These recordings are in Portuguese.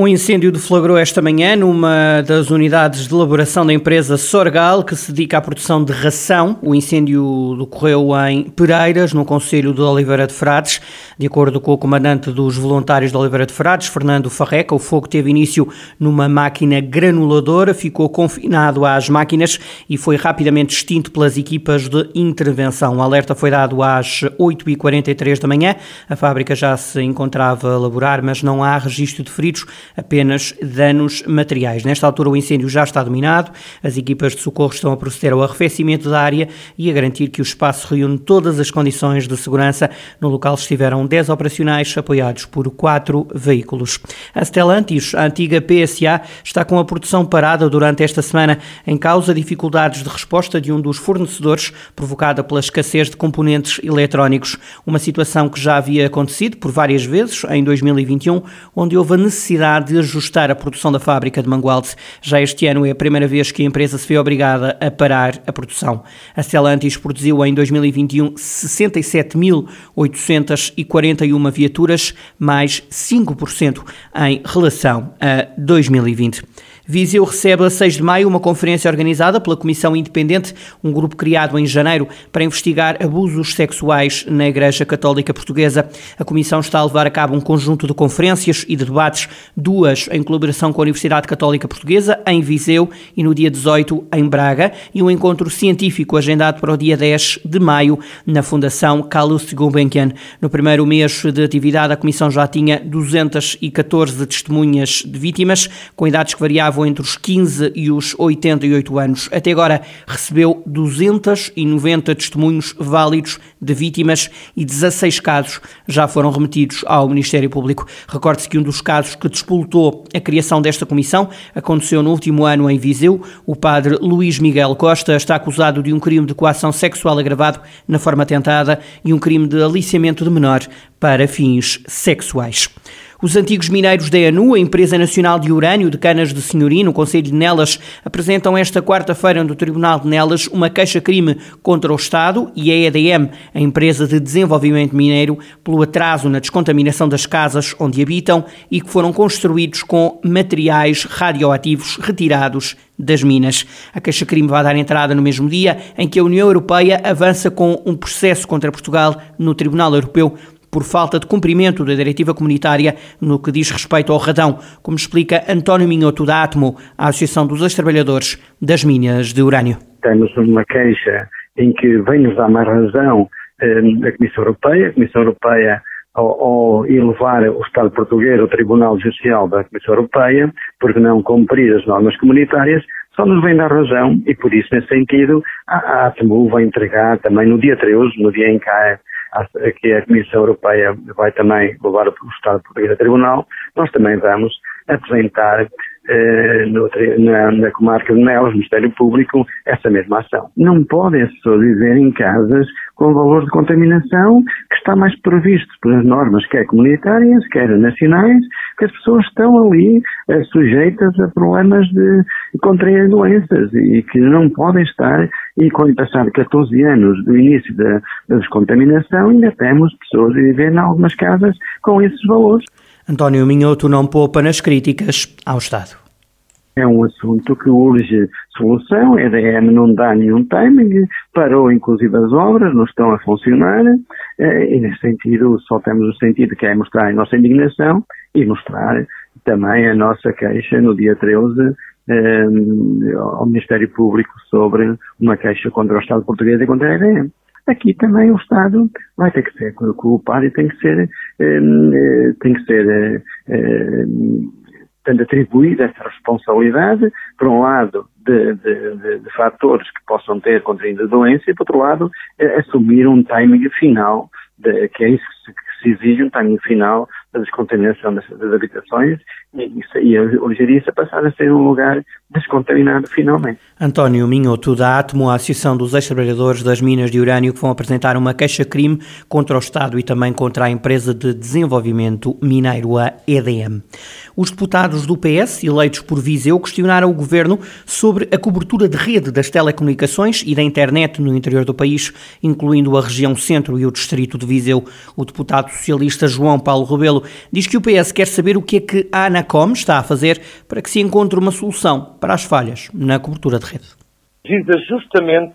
Um incêndio deflagrou esta manhã numa das unidades de elaboração da empresa Sorgal, que se dedica à produção de ração. O incêndio ocorreu em Pereiras, no Conselho de Oliveira de Frades. De acordo com o comandante dos voluntários de Oliveira de Frades, Fernando Farreca, o fogo teve início numa máquina granuladora, ficou confinado às máquinas e foi rapidamente extinto pelas equipas de intervenção. O alerta foi dado às 8h43 da manhã. A fábrica já se encontrava a laborar, mas não há registro de feridos apenas danos materiais. Nesta altura, o incêndio já está dominado, as equipas de socorro estão a proceder ao arrefecimento da área e a garantir que o espaço reúne todas as condições de segurança. No local estiveram 10 operacionais apoiados por quatro veículos. A Stellantis, a antiga PSA, está com a produção parada durante esta semana em causa dificuldades de resposta de um dos fornecedores provocada pela escassez de componentes eletrónicos, uma situação que já havia acontecido por várias vezes em 2021, onde houve a necessidade de ajustar a produção da fábrica de Mangualde. Já este ano é a primeira vez que a empresa se vê obrigada a parar a produção. A Stellantis produziu em 2021 67.841 viaturas, mais 5% em relação a 2020. Viseu recebe a 6 de maio uma conferência organizada pela Comissão Independente, um grupo criado em janeiro para investigar abusos sexuais na Igreja Católica Portuguesa. A Comissão está a levar a cabo um conjunto de conferências e de debates, duas em colaboração com a Universidade Católica Portuguesa, em Viseu, e no dia 18 em Braga, e um encontro científico agendado para o dia 10 de maio na Fundação Carlos Gulbenkian. No primeiro mês de atividade, a Comissão já tinha 214 testemunhas de vítimas, com idades que variavam estavam entre os 15 e os 88 anos. Até agora recebeu 290 testemunhos válidos de vítimas e 16 casos já foram remetidos ao Ministério Público. Recorde-se que um dos casos que despoltou a criação desta comissão aconteceu no último ano em Viseu. O padre Luís Miguel Costa está acusado de um crime de coação sexual agravado na forma tentada e um crime de aliciamento de menor para fins sexuais. Os antigos mineiros da ENU, a Empresa Nacional de Urânio de Canas de Senhorim, no Conselho de Nelas, apresentam esta quarta-feira no Tribunal de Nelas uma queixa-crime contra o Estado e a EDM, a Empresa de Desenvolvimento Mineiro, pelo atraso na descontaminação das casas onde habitam e que foram construídos com materiais radioativos retirados das minas. A queixa-crime vai dar entrada no mesmo dia em que a União Europeia avança com um processo contra Portugal no Tribunal Europeu por falta de cumprimento da diretiva comunitária no que diz respeito ao radão, como explica António Minhoto da Atmo, a Associação dos Ex-Trabalhadores das Minas de Urânio. Temos uma queixa em que vem-nos dar mais razão eh, a Comissão Europeia. A Comissão Europeia ao, elevar o Estado português ao Tribunal Judicial da Comissão Europeia, por não cumprir as normas comunitárias, só nos vem dar razão e por isso, nesse sentido, a, a ATMU vai entregar também no dia 13, no dia em que há que a Comissão Europeia vai também levar o Estado português a tribunal, nós também vamos apresentar eh, no, na, na, comarca de Nelas, Ministério Público, essa mesma ação. Não podem as pessoas viver em casas com valor de contaminação que está mais previsto pelas normas, quer comunitárias, quer nacionais, que as pessoas estão ali eh, sujeitas a problemas de contrair doenças e que não podem estar, e com o passar de 14 anos do início da, da descontaminação, ainda temos pessoas a viver em algumas casas com esses valores. António Minhoto não poupa nas críticas ao Estado. É um assunto que urge solução, a EDM não dá nenhum timing, parou inclusive as obras, não estão a funcionar, eh, e nesse sentido só temos o sentido que é mostrar a nossa indignação e mostrar também a nossa queixa no dia 13 eh, ao Ministério Público sobre uma queixa contra o Estado português e contra a EDM aqui também o Estado vai ter que ser culpado e tem que ser, eh, tem que ser, eh, eh, tendo atribuída essa responsabilidade, por um lado, de, de, de, de, fatores que possam ter contraído a doença e, por outro lado, assumir um timing final, que é isso que se exige, um timing final da descontaminação das, das habitações e, e, e Algeriça passar a ser um lugar descontaminado finalmente. António Minhoto, da Atmo, a Associação dos Ex-Trabalhadores das Minas de Urânio, que vão apresentar uma queixa-crime contra o Estado e também contra a empresa de desenvolvimento mineiro, a EDM. Os deputados do PS, eleitos por Viseu, questionaram o governo sobre a cobertura de rede das telecomunicações e da internet no interior do país, incluindo a região centro e o distrito de Viseu. O deputado socialista João Paulo Rebelo diz que o PS quer saber o que é que a Anacom está a fazer para que se encontre uma solução para as falhas na cobertura de rede. Visa justamente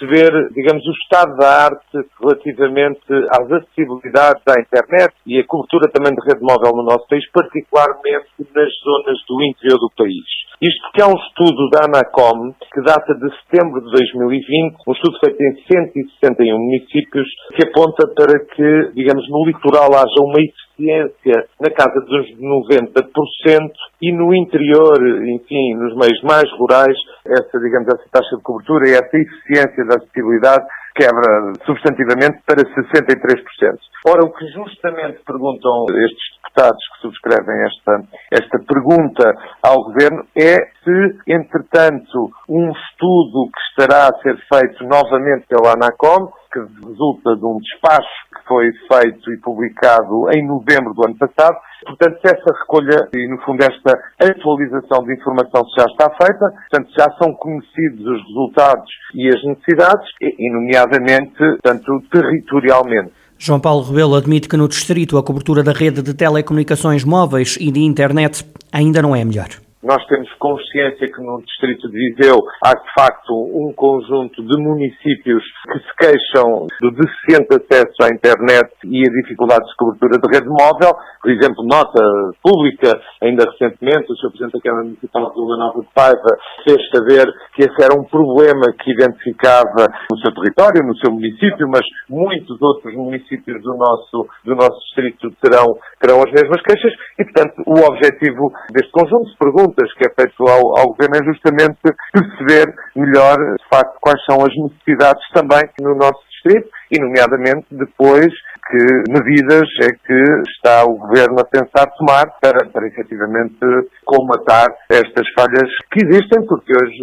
perceber, digamos, o estado da arte relativamente às acessibilidades à internet e a cobertura também de rede móvel no nosso país, particularmente nas zonas do interior do país. Isto porque há um estudo da ANACOM que data de setembro de 2020, um estudo feito em 161 municípios, que aponta para que, digamos, no litoral haja uma eficiência na casa dos 90% e no interior, enfim, nos meios mais rurais, essa, digamos, essa taxa de cobertura e essa eficiência da acessibilidade quebra substantivamente para 63%. Ora, o que justamente perguntam estes deputados que subscrevem esta, esta pergunta ao Governo é se, entretanto, um estudo que estará a ser feito novamente pela ANACOM, que resulta de um despacho foi feito e publicado em novembro do ano passado, Portanto, se essa recolha e, no fundo, esta atualização de informação já está feita, portanto, já são conhecidos os resultados e as necessidades, e, nomeadamente, tanto territorialmente. João Paulo Rebelo admite que no distrito a cobertura da rede de telecomunicações móveis e de internet ainda não é melhor. Nós temos consciência que no distrito de Viseu há de facto um conjunto de municípios que se queixam do deficiente acesso à internet e a dificuldades de cobertura de rede móvel. Por exemplo, nota pública, ainda recentemente, o Sr. Presidente da Câmara Municipal de Lula Nova de Paiva fez saber que esse era um problema que identificava no seu território, no seu município, mas muitos outros municípios do nosso, do nosso distrito terão, terão as mesmas queixas e, portanto, o objetivo deste conjunto de perguntas perguntas que é feito ao, ao Governo é justamente perceber melhor, de facto, quais são as necessidades também no nosso distrito e, nomeadamente, depois que medidas é que está o Governo a pensar tomar para, para efetivamente colmatar estas falhas que existem, porque hoje,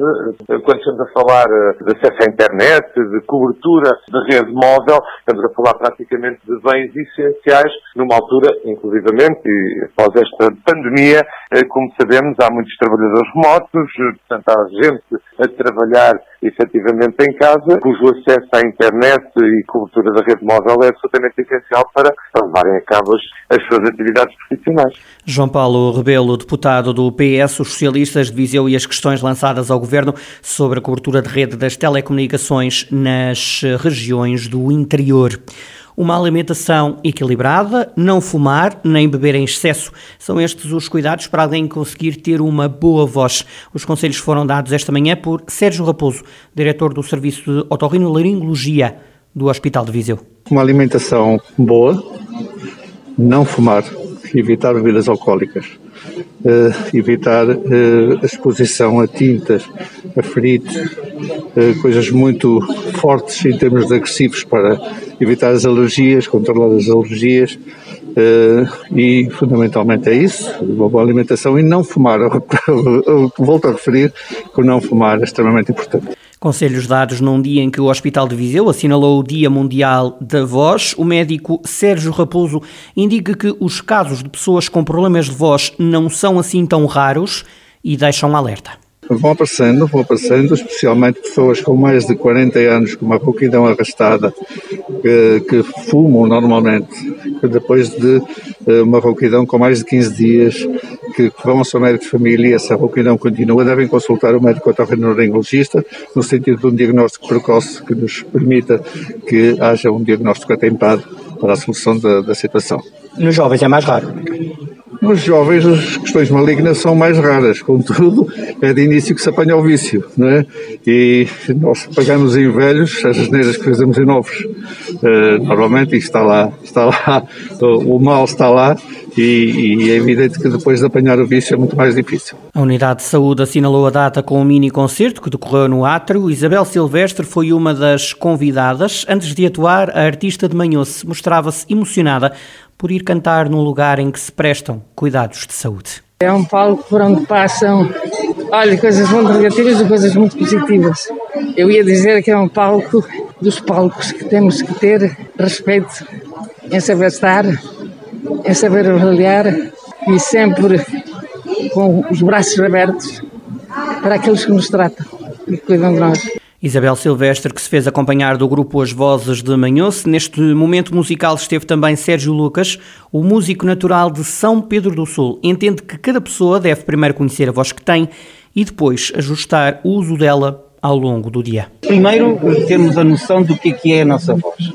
eh, quando estamos a falar eh, de acesso à internet, de cobertura de rede móvel, estamos a falar praticamente de bens essenciais, numa altura, inclusivamente, e após esta pandemia, eh, como sabemos, há muitos trabalhadores remotos, portanto, há gente a trabalhar efetivamente em casa, cujo acesso à internet e cobertura da rede móvel é absolutamente essencial para levarem a cabo as, suas atividades profissionais. João Paulo Rebelo, deputado do PS, os socialistas de Viseu e as questões lançadas ao Governo sobre a cobertura de rede das telecomunicações nas regiões do interior. Uma alimentação equilibrada, não fumar nem beber em excesso. São estes os cuidados para alguém conseguir ter uma boa voz. Os conselhos foram dados esta manhã por Sérgio Raposo, diretor do Serviço de Otorrinolaringologia do Hospital de Viseu. Uma alimentação boa, não fumar, evitar bebidas alcoólicas, uh, evitar a exposição a tintas, a feridos, uh, coisas muito fortes em termos de agressivos para evitar as alergias, controlar as alergias e fundamentalmente é isso, uma boa alimentação e não fumar. Volto a referir que o não fumar é extremamente importante. Conselhos dados num dia em que o Hospital de Viseu assinalou o Dia Mundial da Voz, o médico Sérgio Raposo indica que os casos de pessoas com problemas de voz não são assim tão raros e deixam alerta. Vão aparecendo, vão aparecendo, especialmente pessoas com mais de 40 anos, com uma rouquidão arrastada, que, que fumam normalmente, que depois de eh, uma rouquidão com mais de 15 dias, que vão ao seu médico de família e essa rouquidão continua, devem consultar o médico otorrinolaringologista no sentido de um diagnóstico precoce que nos permita que haja um diagnóstico atempado para a solução da, da situação. Nos jovens é mais raro. Nos jovens as questões malignas são mais raras, contudo é de início que se apanha o vício, não é? E nós pagamos em velhos as asneiras que fazemos em novos. Uh, normalmente está lá, está lá, o mal está lá e, e, é evidente que depois de apanhar o vício é muito mais difícil. A Unidade de Saúde assinalou a data com um mini concerto que decorreu no Átrio. Isabel Silvestre foi uma das convidadas. Antes de atuar, a artista de Manhoce mostrava-se emocionada por ir cantar num lugar em que se prestam cuidados de saúde. É um palco por onde passam Olha, coisas muito negativas e coisas muito positivas. Eu ia dizer que é um palco dos palcos que temos que ter respeito em saber estar, em saber avaliar e sempre com os braços abertos para aqueles que nos tratam e que cuidam de nós. Isabel Silvestre, que se fez acompanhar do grupo As Vozes de Manhoce. Neste momento musical esteve também Sérgio Lucas, o músico natural de São Pedro do Sul. Entende que cada pessoa deve primeiro conhecer a voz que tem e depois ajustar o uso dela ao longo do dia? Primeiro, termos a noção do que é, que é a nossa voz.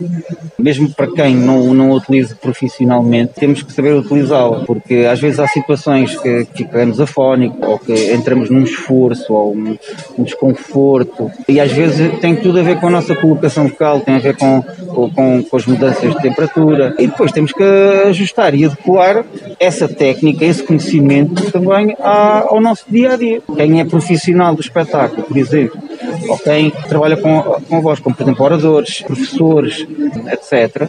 Mesmo para quem não, não a utiliza profissionalmente, temos que saber utilizá-la, porque às vezes há situações que, que ficamos afónicos, ou que entramos num esforço, ou um, um, desconforto, e às vezes tem tudo a ver com a nossa colocação vocal, tem a ver com, com, com as mudanças de temperatura, e depois temos que ajustar e adequar essa técnica, esse conhecimento também ao nosso dia a dia. Quem é profissional do espetáculo, por exemplo, ou quem trabalha com, voz, como por exemplo oradores, professores, etc.,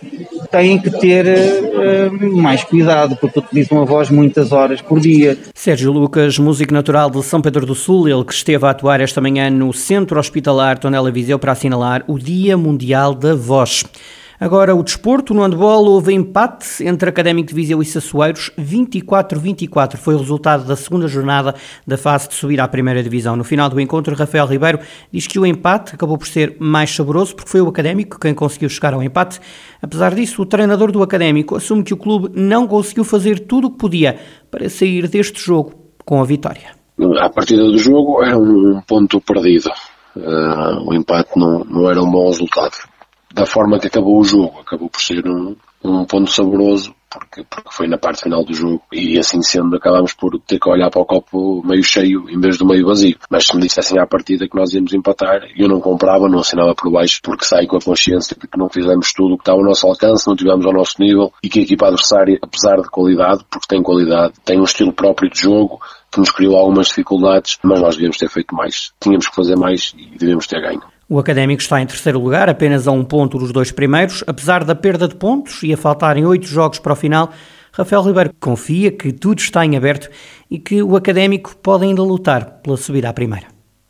têm que ter uh, mais cuidado, porque utilizam a voz muitas horas por dia. Sérgio Lucas, músico natural de São Pedro do Sul, ele que esteve a atuar esta manhã no Centro Hospitalar Tonela Viseu para assinalar o Dia Mundial da Voz. Agora, o desporto, no handball, houve empate entre Académico de Viseu e Sassueiros, 24-24. Foi o resultado da segunda jornada da fase de subir à primeira divisão. No final do encontro, Rafael Ribeiro diz que o empate acabou por ser mais saboroso porque foi o Académico quem conseguiu chegar ao empate. Apesar disso, o treinador do Académico assume que o clube não conseguiu fazer tudo o que podia para sair deste jogo com a vitória. A partida do jogo era um ponto perdido. Uh, o empate não, não era um bom resultado da forma que acabou o jogo. Acabou por ser um, um ponto saboroso, porque, porque foi na parte final do jogo e assim sendo acabámos por ter que olhar para o copo meio cheio em vez do meio vazio. Mas se me dissessem à partida que nós íamos empatar, eu não comprava, não assinava por baixo, porque saio com a consciência de que não fizemos tudo o que estava ao nosso alcance, não tivemos ao nosso nível e que a equipa adversária, apesar de qualidade, porque tem qualidade, tem um estilo próprio de jogo, que nos criou algumas dificuldades, mas nós devíamos ter feito mais. Tínhamos que fazer mais e devíamos ter ganho. O Académico está em terceiro lugar, apenas a um ponto dos dois primeiros. Apesar da perda de pontos e a faltarem oito jogos para o final, Rafael Ribeiro confia que tudo está em aberto e que o Académico pode ainda lutar pela subida à primeira.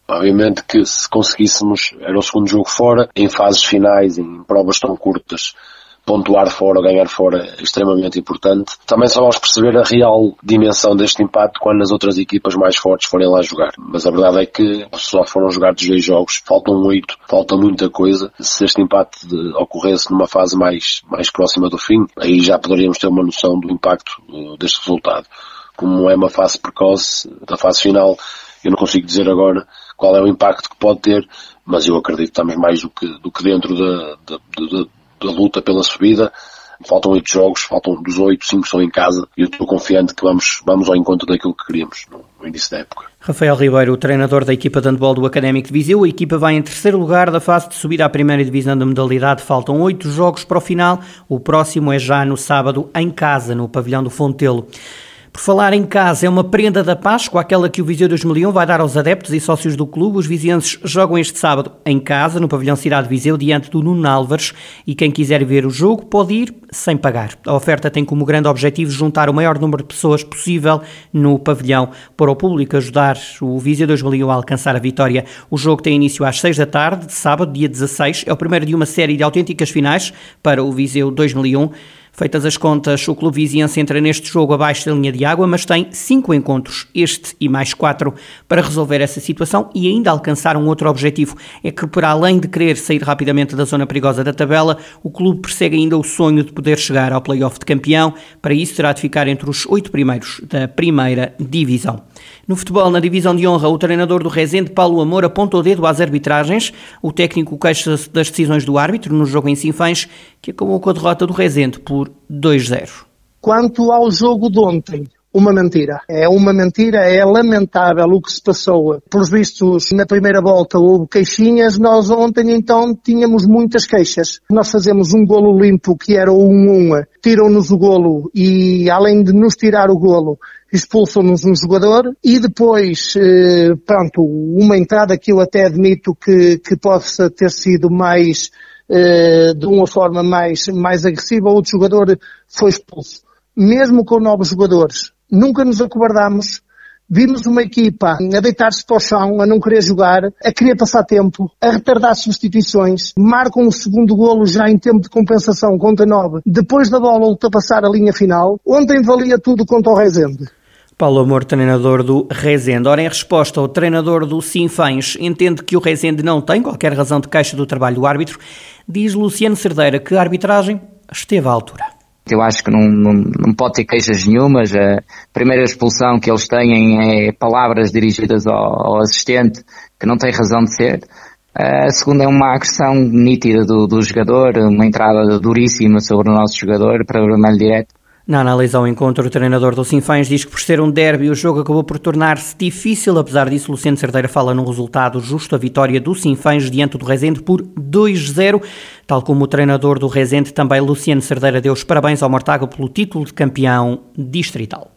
Obviamente que se conseguíssemos, era o segundo jogo fora, em fases finais, em provas tão curtas, pontuar fora ou ganhar fora é extremamente importante. Também só vamos perceber a real dimensão deste impacto quando as outras equipas mais fortes forem lá jogar. Mas a verdade é que só foram jogados dois jogos, faltam oito, falta muita coisa. Se este impacto ocorresse numa fase mais, mais próxima do fim, aí já poderíamos ter uma noção do impacto uh, deste resultado. Como é uma fase precoce da fase final, eu não consigo dizer agora qual é o impacto que pode ter, mas eu acredito também mais do que, do que dentro da, da, da da luta pela subida. Faltam oito jogos, faltam dos oito, cinco são em casa e eu estou confiante que vamos, vamos ao encontro daquilo que queríamos no, no início da época. Rafael Ribeiro, o treinador da equipa de handball do Académico de Viseu, a equipa vai em terceiro lugar da fase de subida à primeira divisão da modalidade. Faltam oito jogos para o final. O próximo é já no sábado em casa, no pavilhão do Fontelo. Por falar em casa, é uma prenda da Páscoa, aquela que o Viseu 2001 vai dar aos adeptos e sócios do clube. Os vizienses jogam este sábado em casa, no pavilhão Cidade Viseu, diante do Nuno Álvares, e quem quiser ver o jogo pode ir sem pagar. A oferta tem como grande objetivo juntar o maior número de pessoas possível no pavilhão para o público ajudar o Viseu 2001 a alcançar a vitória. O jogo tem início às 6 da tarde, de sábado, dia 16. É o primeiro de uma série de autênticas finais para o Viseu 2001. Feitas as contas, o Clube Viziense entra neste jogo abaixo da linha de água, mas tem cinco encontros, este e mais quatro, para resolver essa situação e ainda alcançar um outro objetivo. É que, para além de querer sair rapidamente da zona perigosa da tabela, o clube persegue ainda o sonho de poder chegar ao play-off de campeão. Para isso, terá de ficar entre os oito primeiros da primeira divisão. No futebol, na divisão de honra, o treinador do Rezende, Paulo Amor, aponta o dedo às arbitragens. O técnico queixa-se das decisões do árbitro no jogo em Sinfãs, que acabou com a derrota do Rezende por 2-0. Quanto ao jogo de ontem, uma mentira. É uma mentira, é lamentável o que se passou. Por vistos, na primeira volta houve queixinhas, nós ontem então tínhamos muitas queixas. Nós fazemos um golo limpo que era o 1-1, tiram-nos o golo e além de nos tirar o golo, expulsam-nos um jogador e depois, eh, pronto, uma entrada que eu até admito que, que possa ter sido mais, eh, de uma forma mais, mais agressiva, outro jogador foi expulso. Mesmo com novos jogadores, nunca nos acobardamos Vimos uma equipa a deitar-se para o chão, a não querer jogar, a querer passar tempo, a retardar substituições, marcam o segundo golo já em tempo de compensação contra 9, depois da bola ultrapassar a linha final. Ontem valia tudo contra o Rezende. Paulo Amor, treinador do Rezende. Ora, em resposta, o treinador do Sinfãs entende que o Rezende não tem qualquer razão de queixa do trabalho do árbitro. Diz Luciano Cerdeira que a arbitragem esteve à altura. Eu acho que não, não, não pode ter queixas nenhumas. A primeira expulsão que eles têm é palavras dirigidas ao, ao assistente que não tem razão de ser. A segunda é uma agressão nítida do, do jogador, uma entrada duríssima sobre o nosso jogador para o vermelho direto. Na análise ao encontro, o treinador do Sinfãs diz que por ser um derby o jogo acabou por tornar-se difícil. Apesar disso, Luciano Cerdeira fala num resultado justo, a vitória do Sinfãs diante do Rezende por 2-0. Tal como o treinador do Rezende, também Luciano Cerdeira deu os parabéns ao Mortágua pelo título de campeão distrital.